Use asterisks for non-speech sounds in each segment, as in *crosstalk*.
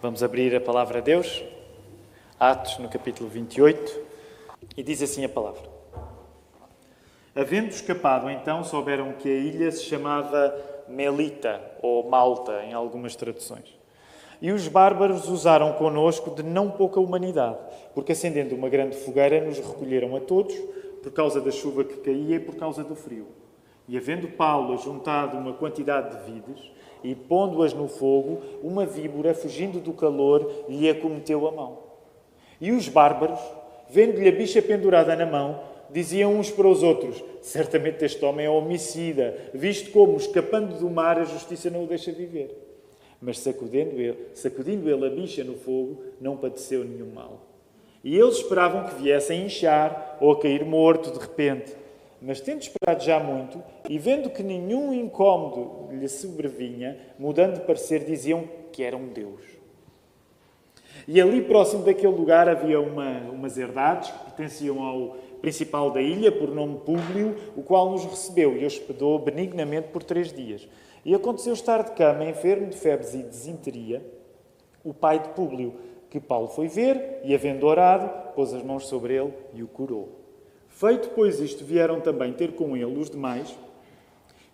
Vamos abrir a palavra a Deus, Atos, no capítulo 28, e diz assim a palavra. Havendo escapado, então, souberam que a ilha se chamava Melita, ou Malta, em algumas traduções. E os bárbaros usaram conosco de não pouca humanidade, porque acendendo uma grande fogueira nos recolheram a todos, por causa da chuva que caía e por causa do frio. E havendo Paulo juntado uma quantidade de vides, e pondo-as no fogo, uma víbora, fugindo do calor, lhe acometeu a mão. E os bárbaros, vendo-lhe a bicha pendurada na mão, diziam uns para os outros: Certamente este homem é homicida, visto como, escapando do mar, a justiça não o deixa viver. Mas sacudindo ele, sacudindo ele a bicha no fogo, não padeceu nenhum mal. E eles esperavam que viesse a inchar ou a cair morto de repente. Mas tendo esperado já muito, e vendo que nenhum incômodo lhe sobrevinha, mudando de parecer, diziam que era um Deus. E ali próximo daquele lugar havia uma, umas herdades que pertenciam ao principal da ilha, por nome Públio, o qual nos recebeu e hospedou benignamente por três dias. E aconteceu estar de cama, enfermo de febres e desinteria, o pai de Públio, que Paulo foi ver e, havendo orado, pôs as mãos sobre ele e o curou. Feito, pois, isto, vieram também ter com ele os demais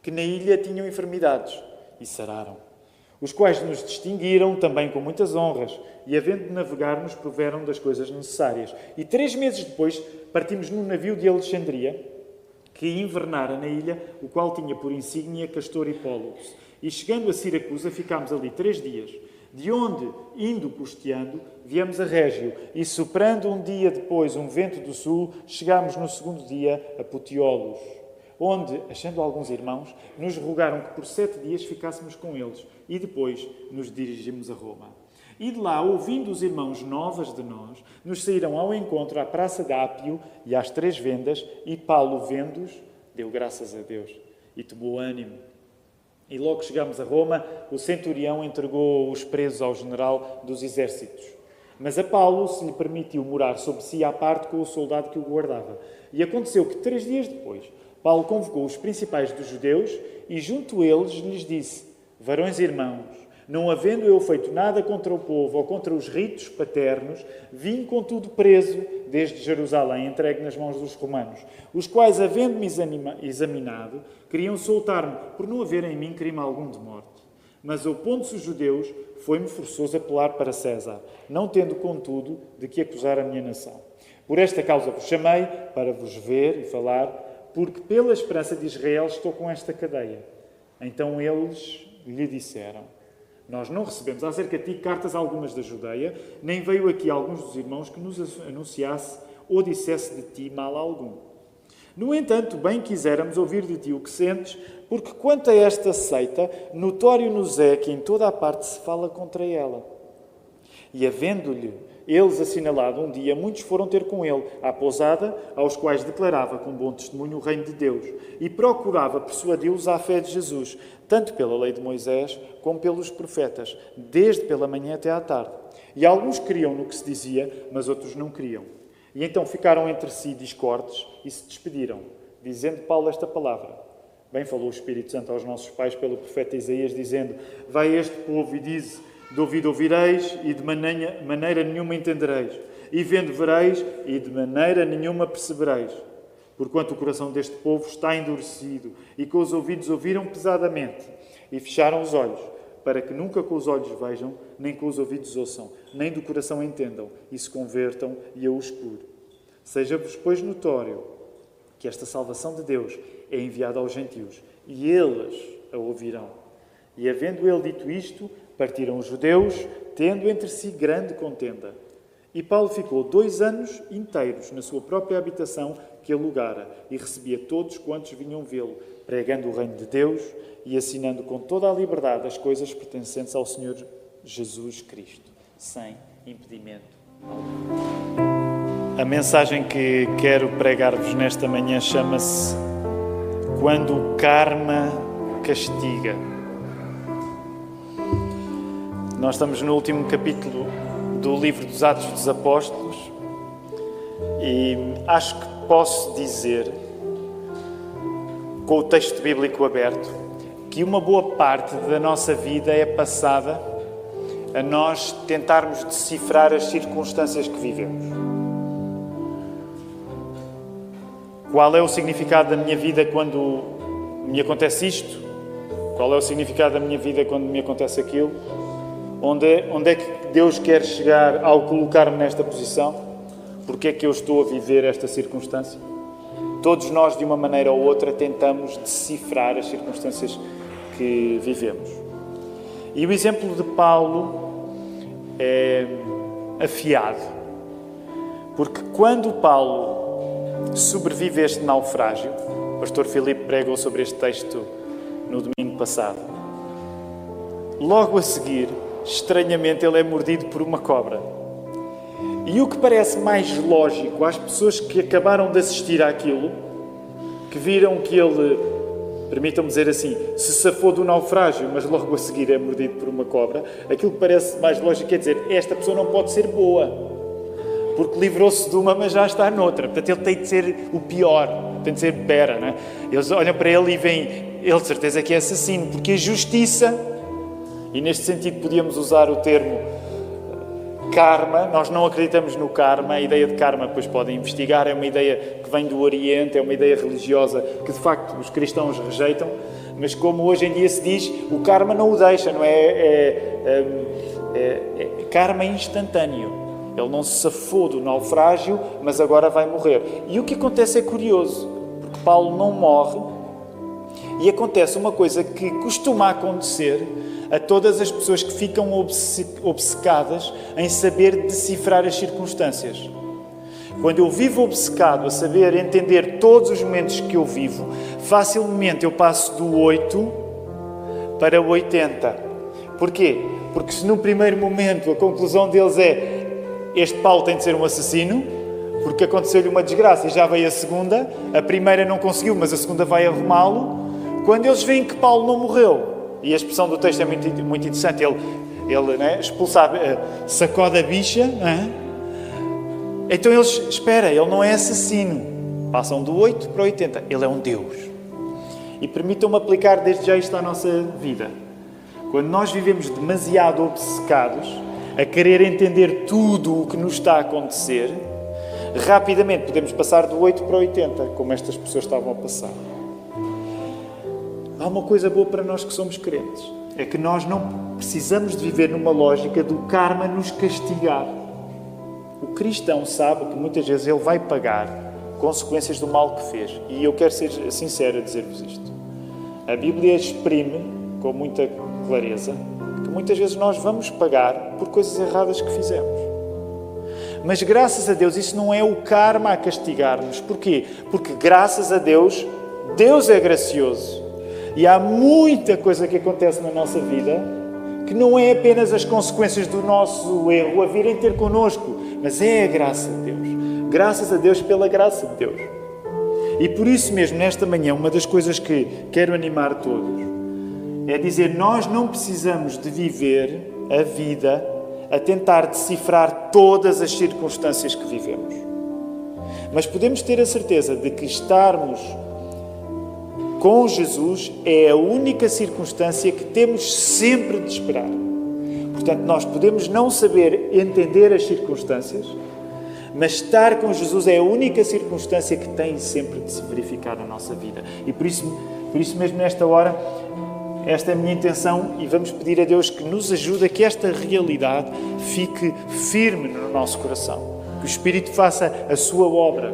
que na ilha tinham enfermidades e sararam, os quais nos distinguiram também com muitas honras e, havendo de navegar, nos proveram das coisas necessárias. E três meses depois partimos num navio de Alexandria que invernara na ilha, o qual tinha por insígnia Castor e Pólux. E chegando a Siracusa, ficámos ali três dias, de onde, indo custeando, viemos a Régio, e soprando um dia depois um vento do sul, chegámos no segundo dia a Putiolos, onde, achando alguns irmãos, nos rogaram que por sete dias ficássemos com eles, e depois nos dirigimos a Roma. E de lá, ouvindo os irmãos novas de nós, nos saíram ao encontro à Praça de Ápio e às Três Vendas, e Paulo, vendo-os, deu graças a Deus e tomou ânimo. E logo que chegámos a Roma, o centurião entregou os presos ao general dos exércitos. Mas a Paulo se lhe permitiu morar sob si à parte com o soldado que o guardava. E aconteceu que, três dias depois, Paulo convocou os principais dos judeus e, junto a eles, lhes disse: Varões irmãos, não havendo eu feito nada contra o povo ou contra os ritos paternos, vim contudo preso desde Jerusalém, entregue nas mãos dos romanos, os quais, havendo-me examinado, queriam soltar-me por não haver em mim crime algum de morte. Mas, opondo-se os judeus, foi-me forçoso apelar para César, não tendo, contudo, de que acusar a minha nação. Por esta causa vos chamei, para vos ver e falar, porque pela esperança de Israel estou com esta cadeia. Então eles lhe disseram: nós não recebemos acerca de ti cartas algumas da Judeia, nem veio aqui alguns dos irmãos que nos anunciasse ou dissesse de ti mal algum. No entanto, bem quiséramos ouvir de ti o que sentes, porque quanto a esta seita, notório nos é que em toda a parte se fala contra ela. E havendo-lhe eles assinalado um dia, muitos foram ter com ele à pousada, aos quais declarava com bom testemunho o reino de Deus e procurava persuadi-los à fé de Jesus, tanto pela lei de Moisés como pelos profetas, desde pela manhã até à tarde. E alguns criam no que se dizia, mas outros não criam. E então ficaram entre si discordes e se despediram, dizendo Paulo esta palavra. Bem falou o Espírito Santo aos nossos pais pelo profeta Isaías, dizendo: Vai este povo e diz de ouvido ouvireis e de maneira, nenhuma entendereis. E vendo vereis e de maneira nenhuma percebereis. Porquanto o coração deste povo está endurecido e com os ouvidos ouviram pesadamente e fecharam os olhos, para que nunca com os olhos vejam, nem com os ouvidos ouçam, nem do coração entendam e se convertam e eu os cure. Seja-vos, pois, notório que esta salvação de Deus é enviada aos gentios e eles a ouvirão. E havendo ele dito isto, Partiram os judeus, tendo entre si grande contenda. E Paulo ficou dois anos inteiros na sua própria habitação que alugara e recebia todos quantos vinham vê-lo, pregando o reino de Deus e assinando com toda a liberdade as coisas pertencentes ao Senhor Jesus Cristo, sem impedimento algum. A mensagem que quero pregar-vos nesta manhã chama-se Quando o karma castiga. Nós estamos no último capítulo do livro dos Atos dos Apóstolos e acho que posso dizer, com o texto bíblico aberto, que uma boa parte da nossa vida é passada a nós tentarmos decifrar as circunstâncias que vivemos. Qual é o significado da minha vida quando me acontece isto? Qual é o significado da minha vida quando me acontece aquilo? Onde é, onde é que Deus quer chegar ao colocar-me nesta posição? Porque é que eu estou a viver esta circunstância? Todos nós, de uma maneira ou outra, tentamos decifrar as circunstâncias que vivemos. E o exemplo de Paulo é afiado. Porque quando Paulo sobrevive a este naufrágio. O pastor Filipe pregou sobre este texto no domingo passado. Logo a seguir, estranhamente, ele é mordido por uma cobra. E o que parece mais lógico às pessoas que acabaram de assistir àquilo, que viram que ele, permitam-me dizer assim, se safou do naufrágio, mas logo a seguir é mordido por uma cobra, aquilo que parece mais lógico é dizer: esta pessoa não pode ser boa porque livrou-se de uma, mas já está noutra. Portanto, ele tem de ser o pior, tem de ser bera. Né? Eles olham para ele e veem, ele de certeza que é assassino, porque a justiça, e neste sentido podíamos usar o termo karma, nós não acreditamos no karma, a ideia de karma, depois podem investigar, é uma ideia que vem do Oriente, é uma ideia religiosa que de facto os cristãos rejeitam, mas como hoje em dia se diz, o karma não o deixa, não é? é, é, é, é karma instantâneo. Ele não se safou do naufrágio, mas agora vai morrer. E o que acontece é curioso, porque Paulo não morre e acontece uma coisa que costuma acontecer a todas as pessoas que ficam obcecadas em saber decifrar as circunstâncias. Quando eu vivo obcecado a saber entender todos os momentos que eu vivo, facilmente eu passo do 8 para o 80. Porquê? Porque se no primeiro momento a conclusão deles é este Paulo tem de ser um assassino, porque aconteceu-lhe uma desgraça e já veio a segunda. A primeira não conseguiu, mas a segunda vai arrumá-lo. Quando eles veem que Paulo não morreu, e a expressão do texto é muito, muito interessante, ele, ele né, expulsa, eh, sacode a bicha, né? então eles, espera, ele não é assassino. Passam do 8 para 80, ele é um Deus. E permitam-me aplicar desde já isto à nossa vida. Quando nós vivemos demasiado obcecados, a querer entender tudo o que nos está a acontecer, rapidamente podemos passar do 8 para 80, como estas pessoas estavam a passar. Há uma coisa boa para nós que somos crentes: é que nós não precisamos de viver numa lógica do karma nos castigar. O cristão sabe que muitas vezes ele vai pagar consequências do mal que fez. E eu quero ser sincero a dizer-vos isto. A Bíblia exprime com muita clareza que muitas vezes nós vamos pagar por coisas erradas que fizemos. Mas graças a Deus isso não é o karma a castigar-nos. Porquê? Porque graças a Deus, Deus é gracioso. E há muita coisa que acontece na nossa vida que não é apenas as consequências do nosso erro a virem ter connosco, mas é a graça de Deus. Graças a Deus pela graça de Deus. E por isso mesmo, nesta manhã, uma das coisas que quero animar todos é dizer: nós não precisamos de viver a vida a tentar decifrar todas as circunstâncias que vivemos. Mas podemos ter a certeza de que estarmos com Jesus é a única circunstância que temos sempre de esperar. Portanto, nós podemos não saber entender as circunstâncias, mas estar com Jesus é a única circunstância que tem sempre de se verificar na nossa vida. E por isso, por isso mesmo, nesta hora, esta é a minha intenção e vamos pedir a Deus que nos ajude a que esta realidade fique firme no nosso coração. Que o Espírito faça a sua obra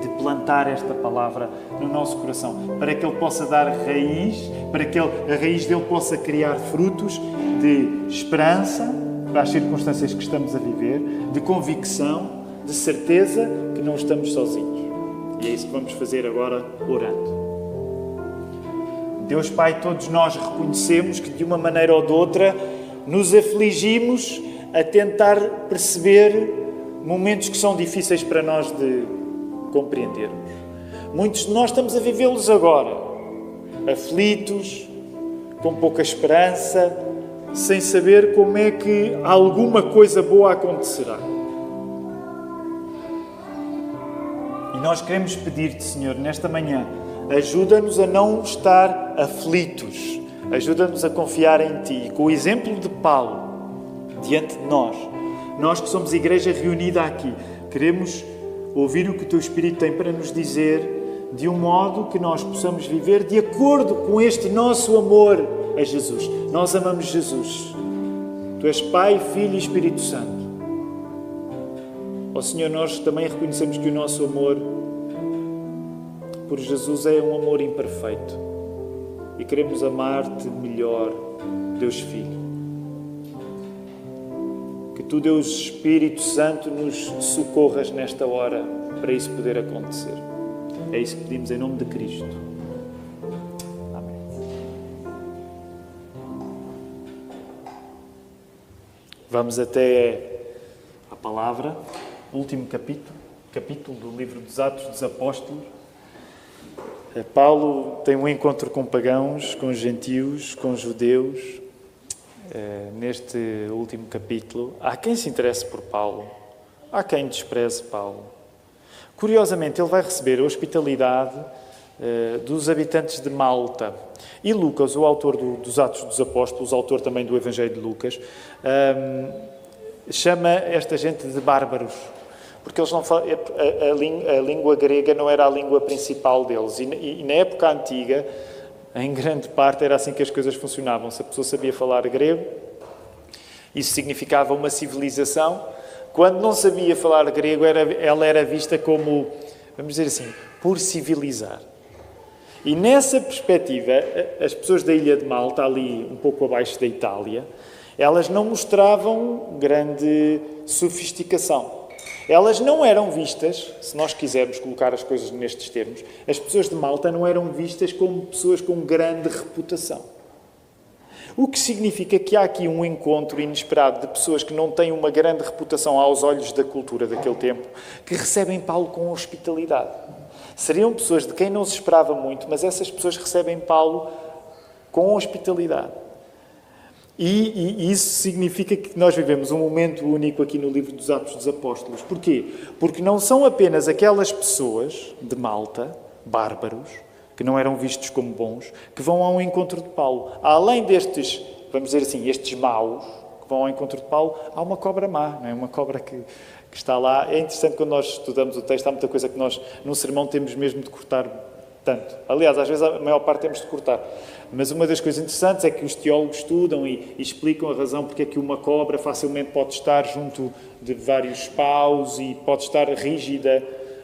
de plantar esta palavra no nosso coração, para que ele possa dar raiz, para que ele, a raiz dele possa criar frutos de esperança para as circunstâncias que estamos a viver, de convicção, de certeza que não estamos sozinhos. E é isso que vamos fazer agora orando. Deus Pai, todos nós reconhecemos que de uma maneira ou de outra nos afligimos a tentar perceber momentos que são difíceis para nós de compreendermos. Muitos de nós estamos a vivê-los agora, aflitos, com pouca esperança, sem saber como é que alguma coisa boa acontecerá. E nós queremos pedir-te, Senhor, nesta manhã, Ajuda-nos a não estar aflitos. Ajuda-nos a confiar em Ti. Com o exemplo de Paulo, diante de nós. Nós que somos igreja reunida aqui, queremos ouvir o que o teu Espírito tem para nos dizer de um modo que nós possamos viver de acordo com este nosso amor a Jesus. Nós amamos Jesus. Tu és Pai, Filho e Espírito Santo. Ó oh, Senhor, nós também reconhecemos que o nosso amor por Jesus é um amor imperfeito e queremos amar-te melhor, Deus Filho. Que tu, Deus Espírito Santo, nos socorras nesta hora para isso poder acontecer. É isso que pedimos em nome de Cristo. Amém. Vamos até a palavra, último capítulo, capítulo do livro dos Atos dos Apóstolos. É, Paulo tem um encontro com pagãos, com gentios, com judeus. É, neste último capítulo, há quem se interesse por Paulo, há quem despreze Paulo. Curiosamente, ele vai receber a hospitalidade é, dos habitantes de Malta. E Lucas, o autor do, dos Atos dos Apóstolos, autor também do Evangelho de Lucas, chama esta gente de bárbaros porque eles não falam, a, a, a, língua grega não era a língua principal deles. E, e, na época antiga, em grande parte, era assim que as coisas funcionavam. Se a pessoa sabia falar grego, isso significava uma civilização. Quando não sabia falar grego, era, ela era vista como, vamos dizer assim, por civilizar. E nessa perspectiva, as pessoas da ilha de Malta, ali um pouco abaixo da Itália, elas não mostravam grande sofisticação. Elas não eram vistas, se nós quisermos colocar as coisas nestes termos, as pessoas de Malta não eram vistas como pessoas com grande reputação. O que significa que há aqui um encontro inesperado de pessoas que não têm uma grande reputação aos olhos da cultura daquele tempo, que recebem Paulo com hospitalidade. Seriam pessoas de quem não se esperava muito, mas essas pessoas recebem Paulo com hospitalidade. E, e, isso significa que nós vivemos um momento único aqui no livro dos Atos dos Apóstolos. Porquê? Porque não são apenas aquelas pessoas de Malta, bárbaros, que não eram vistos como bons, que vão ao encontro de Paulo. Além destes, vamos dizer assim, estes maus que vão ao encontro de Paulo, há uma cobra má, não é? Uma cobra que, que está lá. É interessante quando nós estudamos o texto, há muita coisa que nós, num sermão, temos mesmo de cortar tanto. Aliás, às vezes a maior parte temos de cortar. Mas uma das coisas interessantes é que os teólogos estudam e, e, explicam a razão porque é que uma cobra facilmente pode estar junto de vários paus e pode estar rígida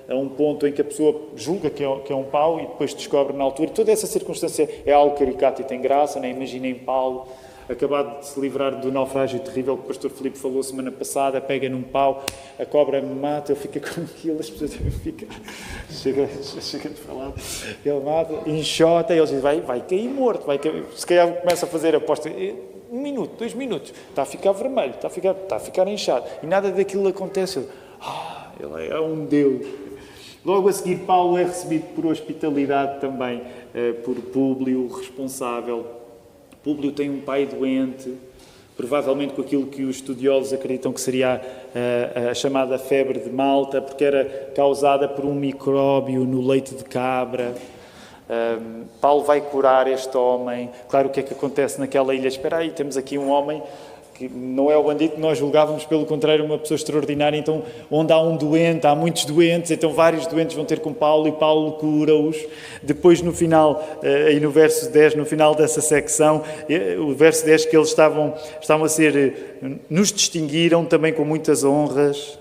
a um ponto em que a pessoa julga que é, que é um pau e depois descobre na altura. Toda essa circunstância é algo caricato e tem graça, né? imaginem Paulo acabado de se livrar do naufrágio terrível que o pastor Filipe falou semana passada, pega num pau, a cobra mata, ele fica *laughs* com aquilo, as pessoas devem ficar. Chega, chega de falar, ele mata, enxota, e eles dizem, vai, vai cair morto, vai cair. se calhar começa a fazer aposta. Um minuto, dois minutos, está a ficar vermelho, está a ficar, está a ficar inchado, e nada daquilo acontece. Ah, ele é um Deus. Logo a seguir, Paulo é recebido por hospitalidade também, eh, por Públio, responsável Públio tem um pai doente, provavelmente com aquilo que os estudiosos acreditam que seria a, a, chamada febre de Malta, porque era causada por um micróbio no leite de cabra. Um, Paulo vai curar este homem. Claro, o que é que acontece naquela ilha? Espera aí, temos aqui um homem que não é o bandido que nós julgávamos, pelo contrário, uma pessoa extraordinária. Então, onde há um doente, há muitos doentes, então vários doentes vão ter com Paulo e Paulo cura-os. Depois, no final, eh, aí no verso 10, no final dessa secção, eh, o verso 10 que eles estavam, estavam a ser, eh, nos distinguiram também com muitas honras.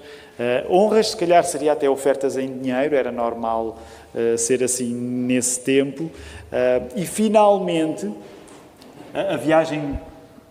honras, se calhar, seria até ofertas em dinheiro, era normal ser assim nesse tempo. e finalmente, a viagem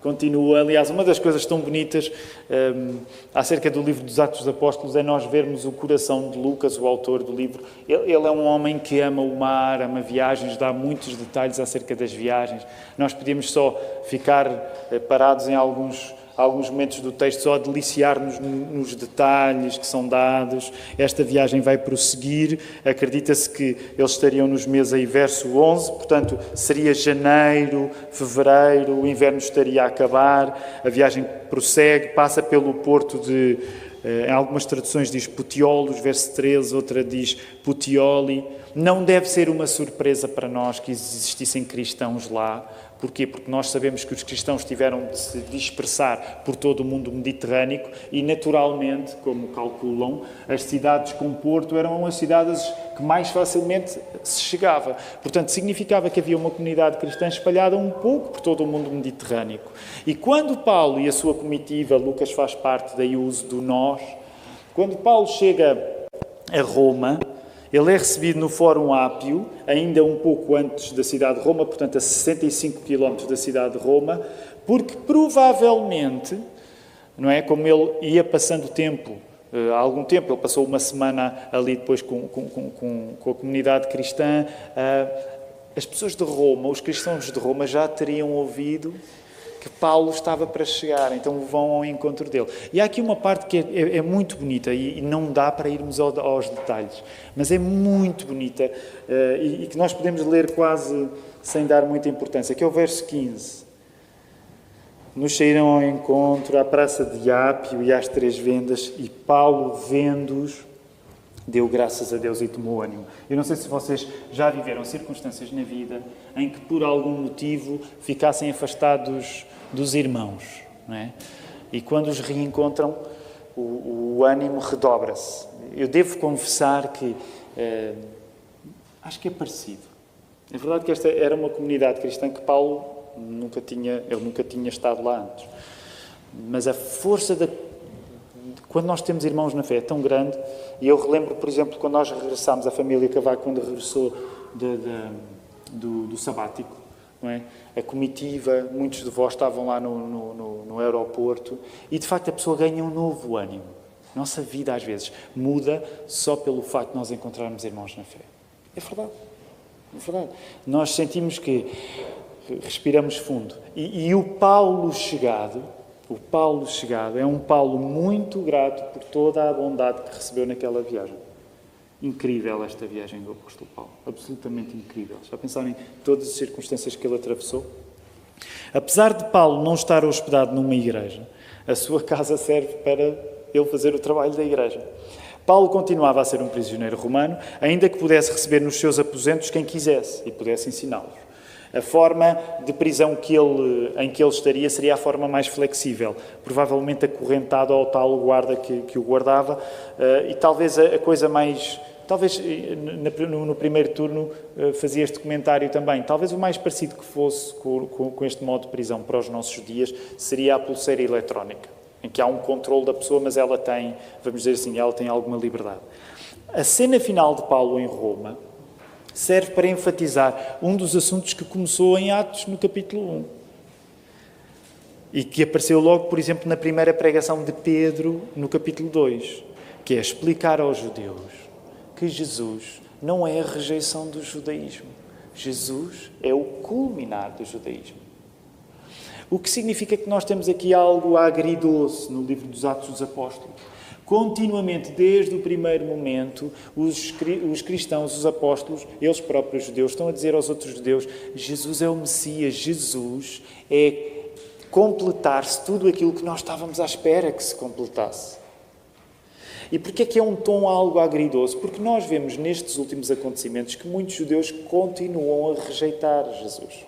Continua, aliás, uma das coisas tão bonitas um, acerca do livro dos Atos dos Apóstolos é nós vermos o coração de Lucas, o autor do livro. Ele, ele, é um homem que ama o mar, ama viagens, dá muitos detalhes acerca das viagens. Nós podíamos só ficar eh, parados em alguns alguns momentos do texto só deliciar-nos nos detalhes que são dados. Esta viagem vai prosseguir. Acredita-se que eles estariam nos meses aí, verso 11, portanto, seria janeiro, fevereiro, o inverno estaria a acabar. A viagem prossegue, passa pelo porto de. Eh, em algumas traduções diz Putiolos, verso 13, outra diz Putioli. Não deve ser uma surpresa para nós que existissem cristãos lá, Porquê? Porque nós sabemos que os cristãos tiveram de se dispersar por todo o mundo mediterrâneo e, naturalmente, como calculam, as cidades com porto eram as cidades que mais facilmente se chegava. Portanto, significava que havia uma comunidade cristã espalhada um pouco por todo o mundo mediterrâneo. E quando Paulo e a sua comitiva, Lucas faz parte daí o uso do nós, quando Paulo chega a Roma, ele é recebido no Fórum Ápio, ainda um pouco antes da cidade de Roma, portanto a 65 quilómetros da cidade de Roma, porque provavelmente, não é, como ele ia passando tempo, eh, há algum tempo, ele passou uma semana ali depois com, com, com, com a comunidade cristã, eh, as pessoas de Roma, os cristãos de Roma já teriam ouvido que Paulo estava para chegar, então vão ao encontro dele. E há aqui uma parte que é, é, é muito bonita e, e, não dá para irmos ao, aos detalhes, mas é muito bonita uh, e, e, que nós podemos ler quase sem dar muita importância, que é o verso 15. Nos saíram ao encontro à praça de Ápio e às três vendas, e Paulo, vendo-os, deu graças a Deus e tomou ânimo. Eu não sei se vocês já viveram circunstâncias na vida em que, por algum motivo, ficassem afastados dos irmãos. Não é? E quando os reencontram, o, o ânimo redobra-se. Eu devo confessar que eh, acho que é parecido. É verdade que esta era uma comunidade cristã que Paulo nunca tinha, ele nunca tinha estado lá antes. Mas a força da quando nós temos irmãos na fé é tão grande, e eu relembro, por exemplo, quando nós regressámos, a família Cavaco, quando regressou de, de, do, do sabático, é? a comitiva, muitos de vós estavam lá no, no, no, no aeroporto, e de facto a pessoa ganha um novo ânimo. Nossa vida, às vezes, muda só pelo facto de nós encontrarmos irmãos na fé. É verdade. É verdade. Nós sentimos que respiramos fundo. E, e o Paulo chegado o Paulo chegado é um Paulo muito grato por toda a bondade que recebeu naquela viagem. Incrível esta viagem do apóstolo Paulo. Absolutamente incrível. Já pensaram em todas as circunstâncias que ele atravessou? Apesar de Paulo não estar hospedado numa igreja, a sua casa serve para ele fazer o trabalho da igreja. Paulo continuava a ser um prisioneiro romano, ainda que pudesse receber nos seus aposentos quem quisesse e pudesse ensiná-los. A forma de prisão que ele, em que ele estaria seria a forma mais flexível, provavelmente acorrentado ao tal guarda que, que o guardava, uh, e talvez a, a, coisa mais. Talvez eh, no, primeiro turno uh, fazia este comentário também. Talvez o mais parecido que fosse com, com este modo de prisão para os nossos dias seria a pulseira eletrónica, em que há um controle da pessoa, mas ela tem, vamos dizer assim, ela tem alguma liberdade. A cena final de Paulo em Roma serve para enfatizar um dos assuntos que começou em Atos, no capítulo 1. E que apareceu logo, por exemplo, na primeira pregação de Pedro, no capítulo 2, que é explicar aos judeus que Jesus não é a rejeição do judaísmo. Jesus é o culminar do judaísmo. O que significa que nós temos aqui algo agridoce no livro dos Atos dos Apóstolos. Continuamente, desde o primeiro momento, os, os cristãos, os apóstolos, eles próprios judeus, estão a dizer aos outros judeus: Jesus é o Messias, Jesus é completar-se tudo aquilo que nós estávamos à espera que se completasse. E porquê é que é um tom algo agridoso? Porque nós vemos nestes últimos acontecimentos que muitos judeus continuam a rejeitar Jesus.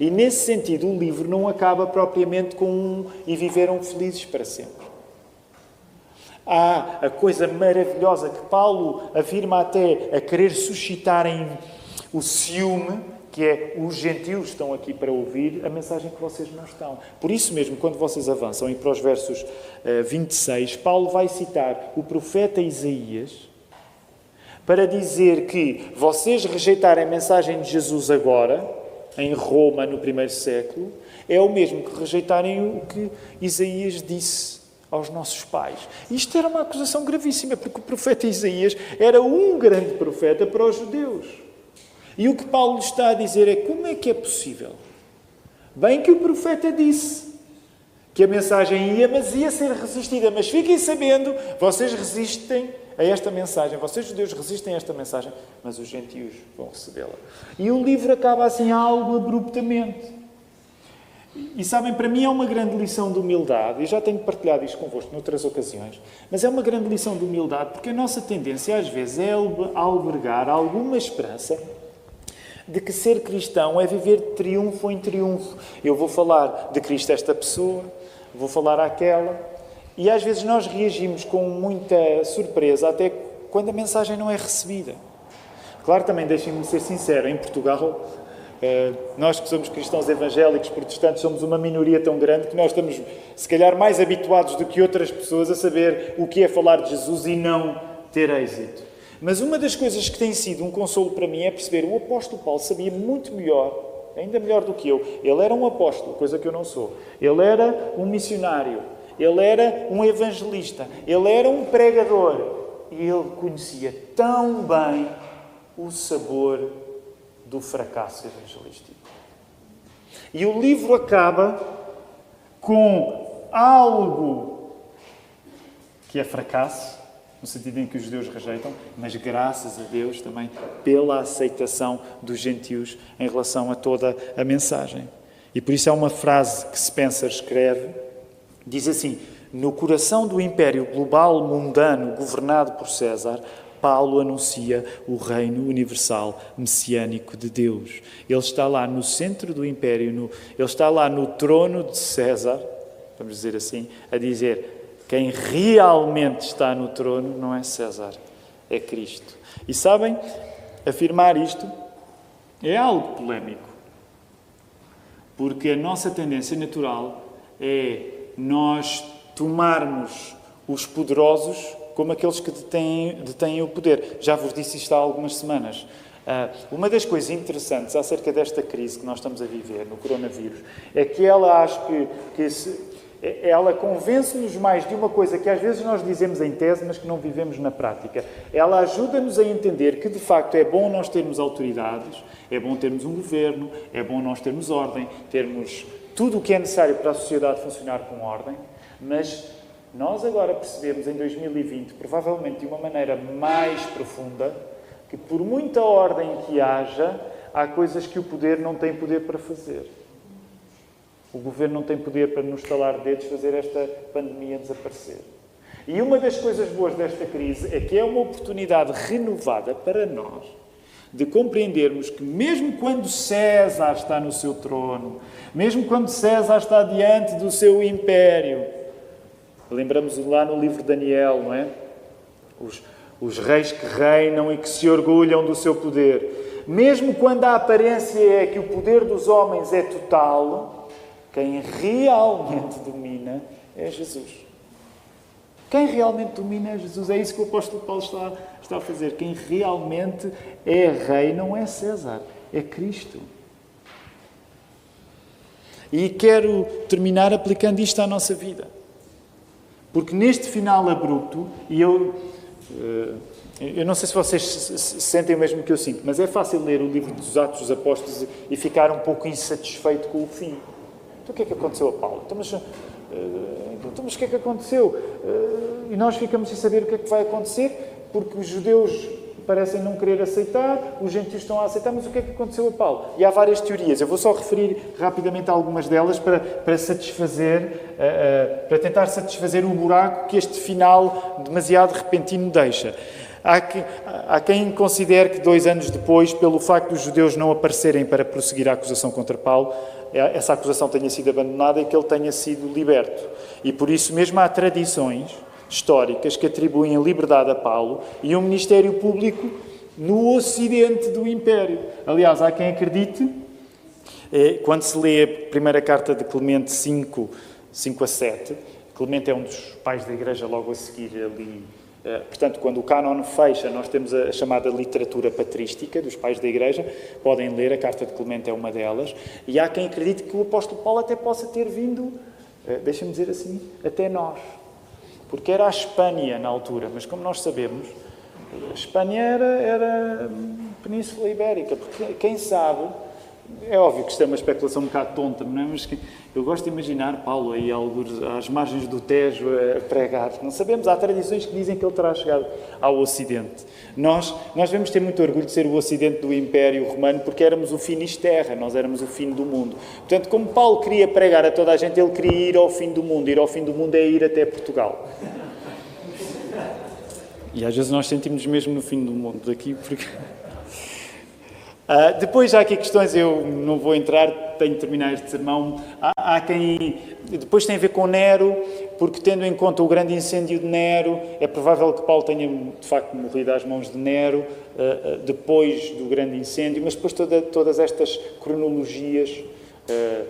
E nesse sentido, o livro não acaba propriamente com um e viveram felizes para sempre. Há a coisa maravilhosa que Paulo afirma até a querer suscitar em o ciúme, que é os gentios estão aqui para ouvir a mensagem que vocês não estão. Por isso mesmo, quando vocês avançam e para os versos 26, eh, Paulo vai citar o profeta Isaías para dizer que vocês rejeitarem a mensagem de Jesus agora, em Roma, no primeiro século, é o mesmo que rejeitarem o que Isaías disse aos nossos pais. Isto era uma acusação gravíssima, porque o profeta Isaías era um grande profeta para os judeus. E o que Paulo está a dizer é como é que é possível? Bem que o profeta disse que a mensagem ia, mas ia ser resistida. Mas fiquem sabendo, vocês resistem a esta mensagem, vocês judeus resistem a esta mensagem, mas os gentios vão recebê-la. E o livro acaba assim algo abruptamente. E sabem, para mim é uma grande lição de humildade, e já tenho partilhado isto convosco noutras ocasiões, mas é uma grande lição de humildade porque a nossa tendência às vezes é albergar alguma esperança de que ser cristão é viver de triunfo em triunfo. Eu vou falar de Cristo esta pessoa, vou falar àquela, e às vezes nós reagimos com muita surpresa, até quando a mensagem não é recebida. Claro, também deixem-me ser sincero, em Portugal, nós que somos cristãos evangélicos, protestantes, somos uma minoria tão grande que nós estamos, se calhar, mais habituados do que outras pessoas a saber o que é falar de Jesus e não ter êxito. Mas uma das coisas que tem sido um consolo para mim é perceber o apóstolo Paulo sabia muito melhor, ainda melhor do que eu. Ele era um apóstolo, coisa que eu não sou. Ele era um missionário. Ele era um evangelista. Ele era um pregador. E ele conhecia tão bem o sabor do fracasso evangelístico. E o livro acaba com algo que é fracasso, no sentido em que os judeus rejeitam, mas graças a Deus também pela aceitação dos gentios em relação a toda a mensagem. E por isso há uma frase que Spencer escreve, diz assim: No coração do império global mundano governado por César, Paulo anuncia o reino universal messiânico de Deus. Ele está lá no centro do império, no, ele está lá no trono de César, vamos dizer assim, a dizer: quem realmente está no trono não é César, é Cristo. E sabem, afirmar isto é algo polémico, porque a nossa tendência natural é nós tomarmos os poderosos como aqueles que detêm, detêm o poder. Já vos disse isto há algumas semanas. Uh, uma das coisas interessantes acerca desta crise que nós estamos a viver no coronavírus é que ela acho que, que se, é, ela convence-nos mais de uma coisa que às vezes nós dizemos em tese, mas que não vivemos na prática. Ela ajuda-nos a entender que de facto é bom nós termos autoridades, é bom termos um governo, é bom nós termos ordem, termos tudo o que é necessário para a sociedade funcionar com ordem, mas nós agora percebemos em 2020, provavelmente de uma maneira mais profunda, que por muita ordem que haja, há coisas que o poder não tem poder para fazer. O governo não tem poder para nos estalar dedos fazer esta pandemia desaparecer. E uma das coisas boas desta crise é que é uma oportunidade renovada para nós de compreendermos que, mesmo quando César está no seu trono, mesmo quando César está diante do seu império, Lembramos lá no livro de Daniel, não é? Os, os reis que reinam e que se orgulham do seu poder. Mesmo quando a aparência é que o poder dos homens é total, quem realmente domina é Jesus. Quem realmente domina é Jesus. É isso que o apóstolo Paulo está, está a fazer. Quem realmente é rei não é César, é Cristo. E quero terminar aplicando isto à nossa vida. Porque neste final abrupto, e eu. Eh, eu não sei se vocês sentem o mesmo que eu sinto, mas é fácil ler o livro dos Atos dos Apóstolos e ficar um pouco insatisfeito com o fim. Então o que é que aconteceu a Paulo? Então, mas, eh, então, mas o que é que aconteceu? Eh, e nós ficamos sem saber o que é que vai acontecer, porque os judeus parecem não querer aceitar, os gentios estão a aceitar, mas o que é que aconteceu a Paulo? E há várias teorias. Eu vou só referir rapidamente algumas delas para, para satisfazer, uh, uh, para tentar satisfazer o buraco que este final demasiado repentino deixa. Há, que, há quem considere que dois anos depois, pelo facto dos judeus não aparecerem para prosseguir a acusação contra Paulo, eh, essa acusação tenha sido abandonada e que ele tenha sido liberto. E por isso mesmo há tradições históricas que atribuem liberdade a Paulo e um ministério público no ocidente do Império. Aliás, há quem acredite, eh, quando se lê a primeira carta de Clemente 5, 5 a 7, Clemente é um dos pais da Igreja logo a seguir ali. Eh, portanto, quando o cânon fecha, nós temos a chamada literatura patrística dos pais da Igreja. Podem ler, a carta de Clemente é uma delas. E há quem acredite que o apóstolo Paulo até possa ter vindo, eh, deixa-me dizer assim, até nós porque era a Espanha na altura, mas como nós sabemos, a Espanha era, era Península Ibérica, porque quem sabe, é óbvio que isto é uma especulação um bocado tonta, não é? Mas que eu gosto de imaginar Paulo aí às margens do Tejo a pregar. Não sabemos, há tradições que dizem que ele terá chegado ao Ocidente. Nós, nós devemos ter muito orgulho de ser o Ocidente do Império Romano porque éramos o Finisterra, nós éramos o fim do mundo. Portanto, como Paulo queria pregar a toda a gente, ele queria ir ao fim do mundo. Ir ao fim do mundo é ir até Portugal. E às vezes nós sentimos mesmo no fim do mundo daqui porque... Uh, depois há aqui questões, eu não vou entrar, tenho de terminar este sermão. Há, há, quem. Depois tem a ver com Nero, porque tendo em conta o grande incêndio de Nero, é provável que Paulo tenha de facto morrido às mãos de Nero, uh, uh, depois do grande incêndio, mas depois toda, todas estas cronologias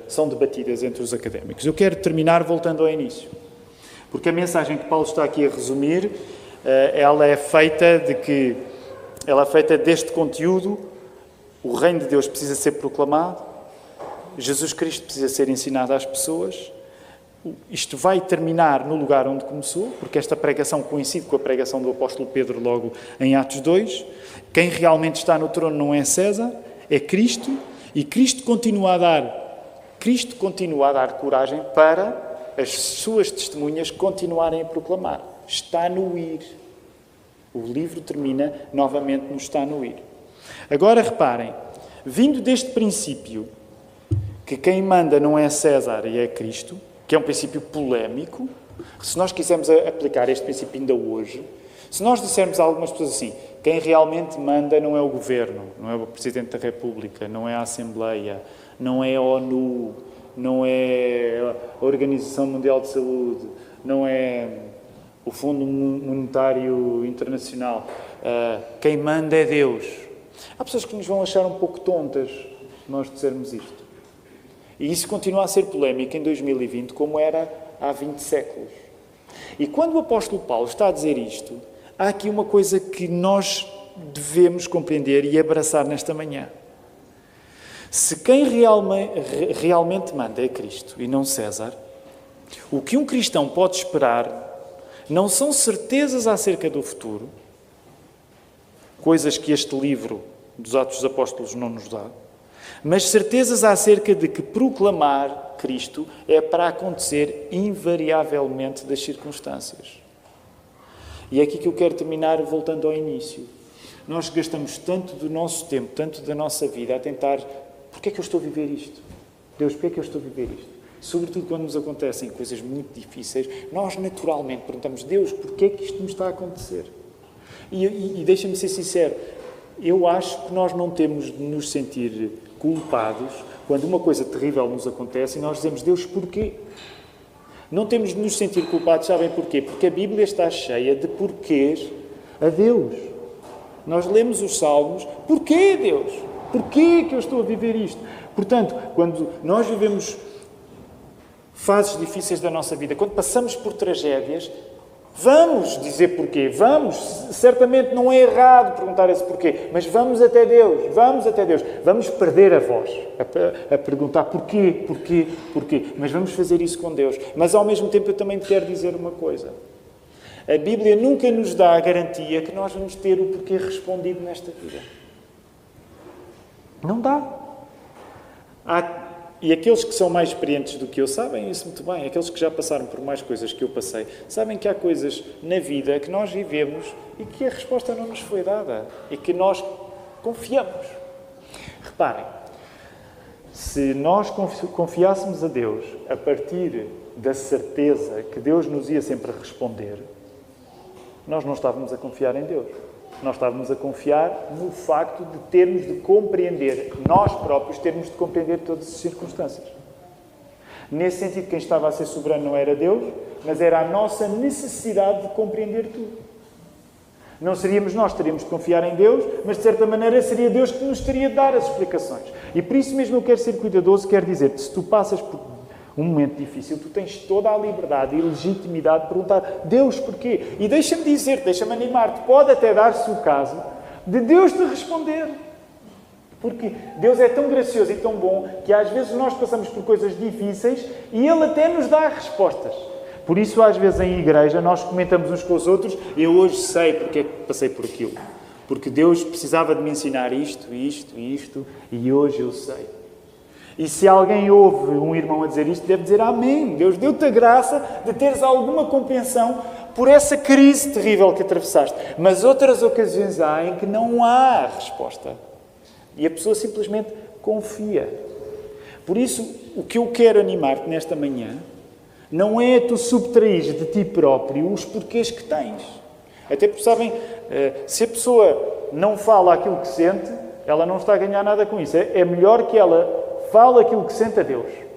são debatidas entre os académicos. Eu quero terminar voltando ao início, porque a mensagem que Paulo está aqui a resumir, ela é feita de que. Ela é feita deste conteúdo o reino de Deus precisa ser proclamado, Jesus Cristo precisa ser ensinado às pessoas. Isto vai terminar no lugar onde começou, porque esta pregação coincide com a pregação do apóstolo Pedro logo em Atos 2. Quem realmente está no trono não é César, é Cristo, e Cristo continua a dar Cristo continua a dar coragem para as suas testemunhas continuarem a proclamar. Está no ir. O livro termina novamente no está no ir. Agora reparem, vindo deste princípio, que quem manda não é César e é Cristo, que é um princípio polémico, se nós quisermos aplicar este princípio ainda hoje, se nós dissermos a algumas pessoas assim, quem realmente manda não é o governo, não é o Presidente da República, não é a Assembleia, não é a ONU, não é a Organização Mundial de Saúde, não é o Fundo Monetário Internacional. Ah, quem manda é Deus. Há pessoas que nos vão achar um pouco tontas nós dissermos isto. E isso continua a ser polémico em 2020, como era há 20 séculos. E quando o apóstolo Paulo está a dizer isto, há aqui uma coisa que nós devemos compreender e abraçar nesta manhã. Se quem realmente manda é Cristo e não César, o que um cristão pode esperar não são certezas acerca do futuro, coisas que este livro dos Atos dos Apóstolos não nos dá, mas certezas acerca de que proclamar Cristo é para acontecer invariavelmente das circunstâncias. E é aqui que eu quero terminar voltando ao início. Nós gastamos tanto do nosso tempo, tanto da nossa vida a tentar porquê é que eu estou a viver isto? Deus, porquê é que eu estou a viver isto? Sobretudo quando nos acontecem coisas muito difíceis, nós naturalmente perguntamos, Deus, porquê é que isto me está a acontecer? E, e, e deixa-me ser sincero, eu acho que nós não temos de nos sentir culpados quando uma coisa terrível nos acontece e nós dizemos, Deus, porquê? Não temos de nos sentir culpados, sabem porquê? Porque a Bíblia está cheia de porquês a Deus. Nós lemos os Salmos, porquê Deus? Porquê que eu estou a viver isto? Portanto, quando nós vivemos fases difíceis da nossa vida, quando passamos por tragédias, Vamos dizer porquê, vamos, certamente não é errado perguntar esse porquê, mas vamos até Deus, vamos até Deus, vamos perder a voz a, a, perguntar porquê, porquê, porquê, mas vamos fazer isso com Deus. Mas ao mesmo tempo eu também quero dizer uma coisa: a Bíblia nunca nos dá a garantia que nós vamos ter o porquê respondido nesta vida. Não dá. Há e aqueles que são mais experientes do que eu sabem isso muito bem. Aqueles que já passaram por mais coisas que eu passei sabem que há coisas na vida que nós vivemos e que a resposta não nos foi dada e que nós confiamos. Reparem, se nós confiássemos a Deus a partir da certeza que Deus nos ia sempre responder, nós não estávamos a confiar em Deus. Nós estávamos a confiar no facto de termos de compreender, nós próprios termos de compreender todas as circunstâncias. Nesse sentido, quem estava a ser soberano não era Deus, mas era a nossa necessidade de compreender tudo. Não seríamos nós, teríamos de confiar em Deus, mas de certa maneira seria Deus que nos teria de dar as explicações. E por isso mesmo eu quero ser cuidadoso, quero dizer-te, se tu passas por um momento difícil, tu tens toda a liberdade e legitimidade de perguntar: Deus, porquê? E deixa-me dizer, deixa-me animar-te, pode até dar-se o caso de Deus te responder. Porque Deus é tão gracioso e tão bom que às vezes nós passamos por coisas difíceis e Ele até nos dá respostas. Por isso, às vezes em igreja, nós comentamos uns com os outros: Eu hoje sei porque é que passei por aquilo. Porque Deus precisava de me ensinar isto, isto, isto, e hoje eu sei. E se alguém ouve um irmão a dizer isto, deve dizer Amém. Deus deu-te a graça de teres alguma compreensão por essa crise terrível que atravessaste. Mas outras ocasiões há em que não há resposta. E a pessoa simplesmente confia. Por isso, o que eu quero animar-te nesta manhã não é tu subtrair de ti próprio os porquês que tens. Até porque, sabem, eh, se a pessoa não fala aquilo que sente, ela não está a ganhar nada com isso. É, é melhor que ela fale aquilo que sente a Deus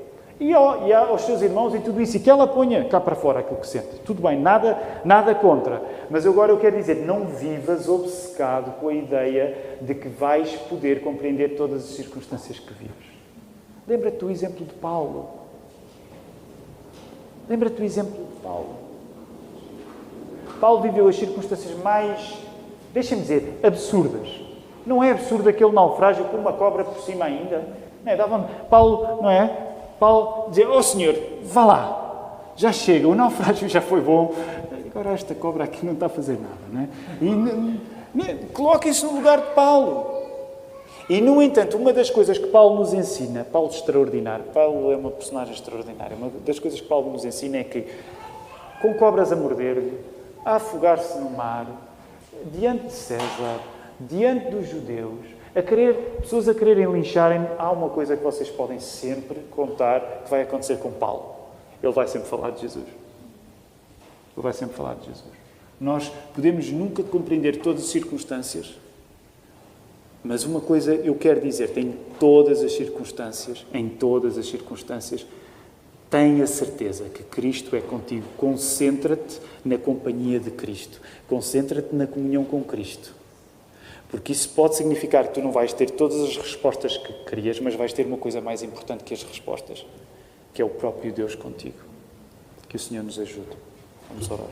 e, ao, e aos seus irmãos e tudo isso, e que ela ponha cá para fora aquilo que sente. Tudo bem, nada, nada contra. Mas agora eu quero dizer, não vivas obcecado com a ideia de que vais poder compreender todas as circunstâncias que vives. Lembra-te do exemplo de Paulo. Lembra-te do exemplo de Paulo. Paulo viveu as circunstâncias mais, deixem-me dizer, absurdas. Não é absurdo aquele naufrágio com uma cobra por cima ainda? Não é? Dava Paulo, não é? Paulo dizia, oh Senhor, vá lá, já chega, o naufrágio já foi bom, agora esta cobra aqui não está a fazer nada, não é? E coloquem-se no lugar de Paulo. E, no entanto, uma das coisas que Paulo nos ensina, Paulo extraordinário, Paulo é uma personagem extraordinária, uma das coisas que Paulo nos ensina é que, com cobras a morder-lhe, a afogar-se no mar, diante de César, diante dos judeus, a querer, pessoas a quererem lincharem, há uma coisa que vocês podem sempre contar que vai acontecer com Paulo. Ele vai sempre falar de Jesus. Ele vai sempre falar de Jesus. Nós podemos nunca compreender todas as circunstâncias, mas uma coisa eu quero dizer: em todas as circunstâncias, em todas as circunstâncias, tenha certeza que Cristo é contigo. Concentra-te na companhia de Cristo. Concentra-te na comunhão com Cristo. Porque isso pode significar que tu não vais ter todas as respostas que querias, mas vais ter uma coisa mais importante que as respostas, que é o próprio Deus contigo. Que o Senhor nos ajude. Vamos orar.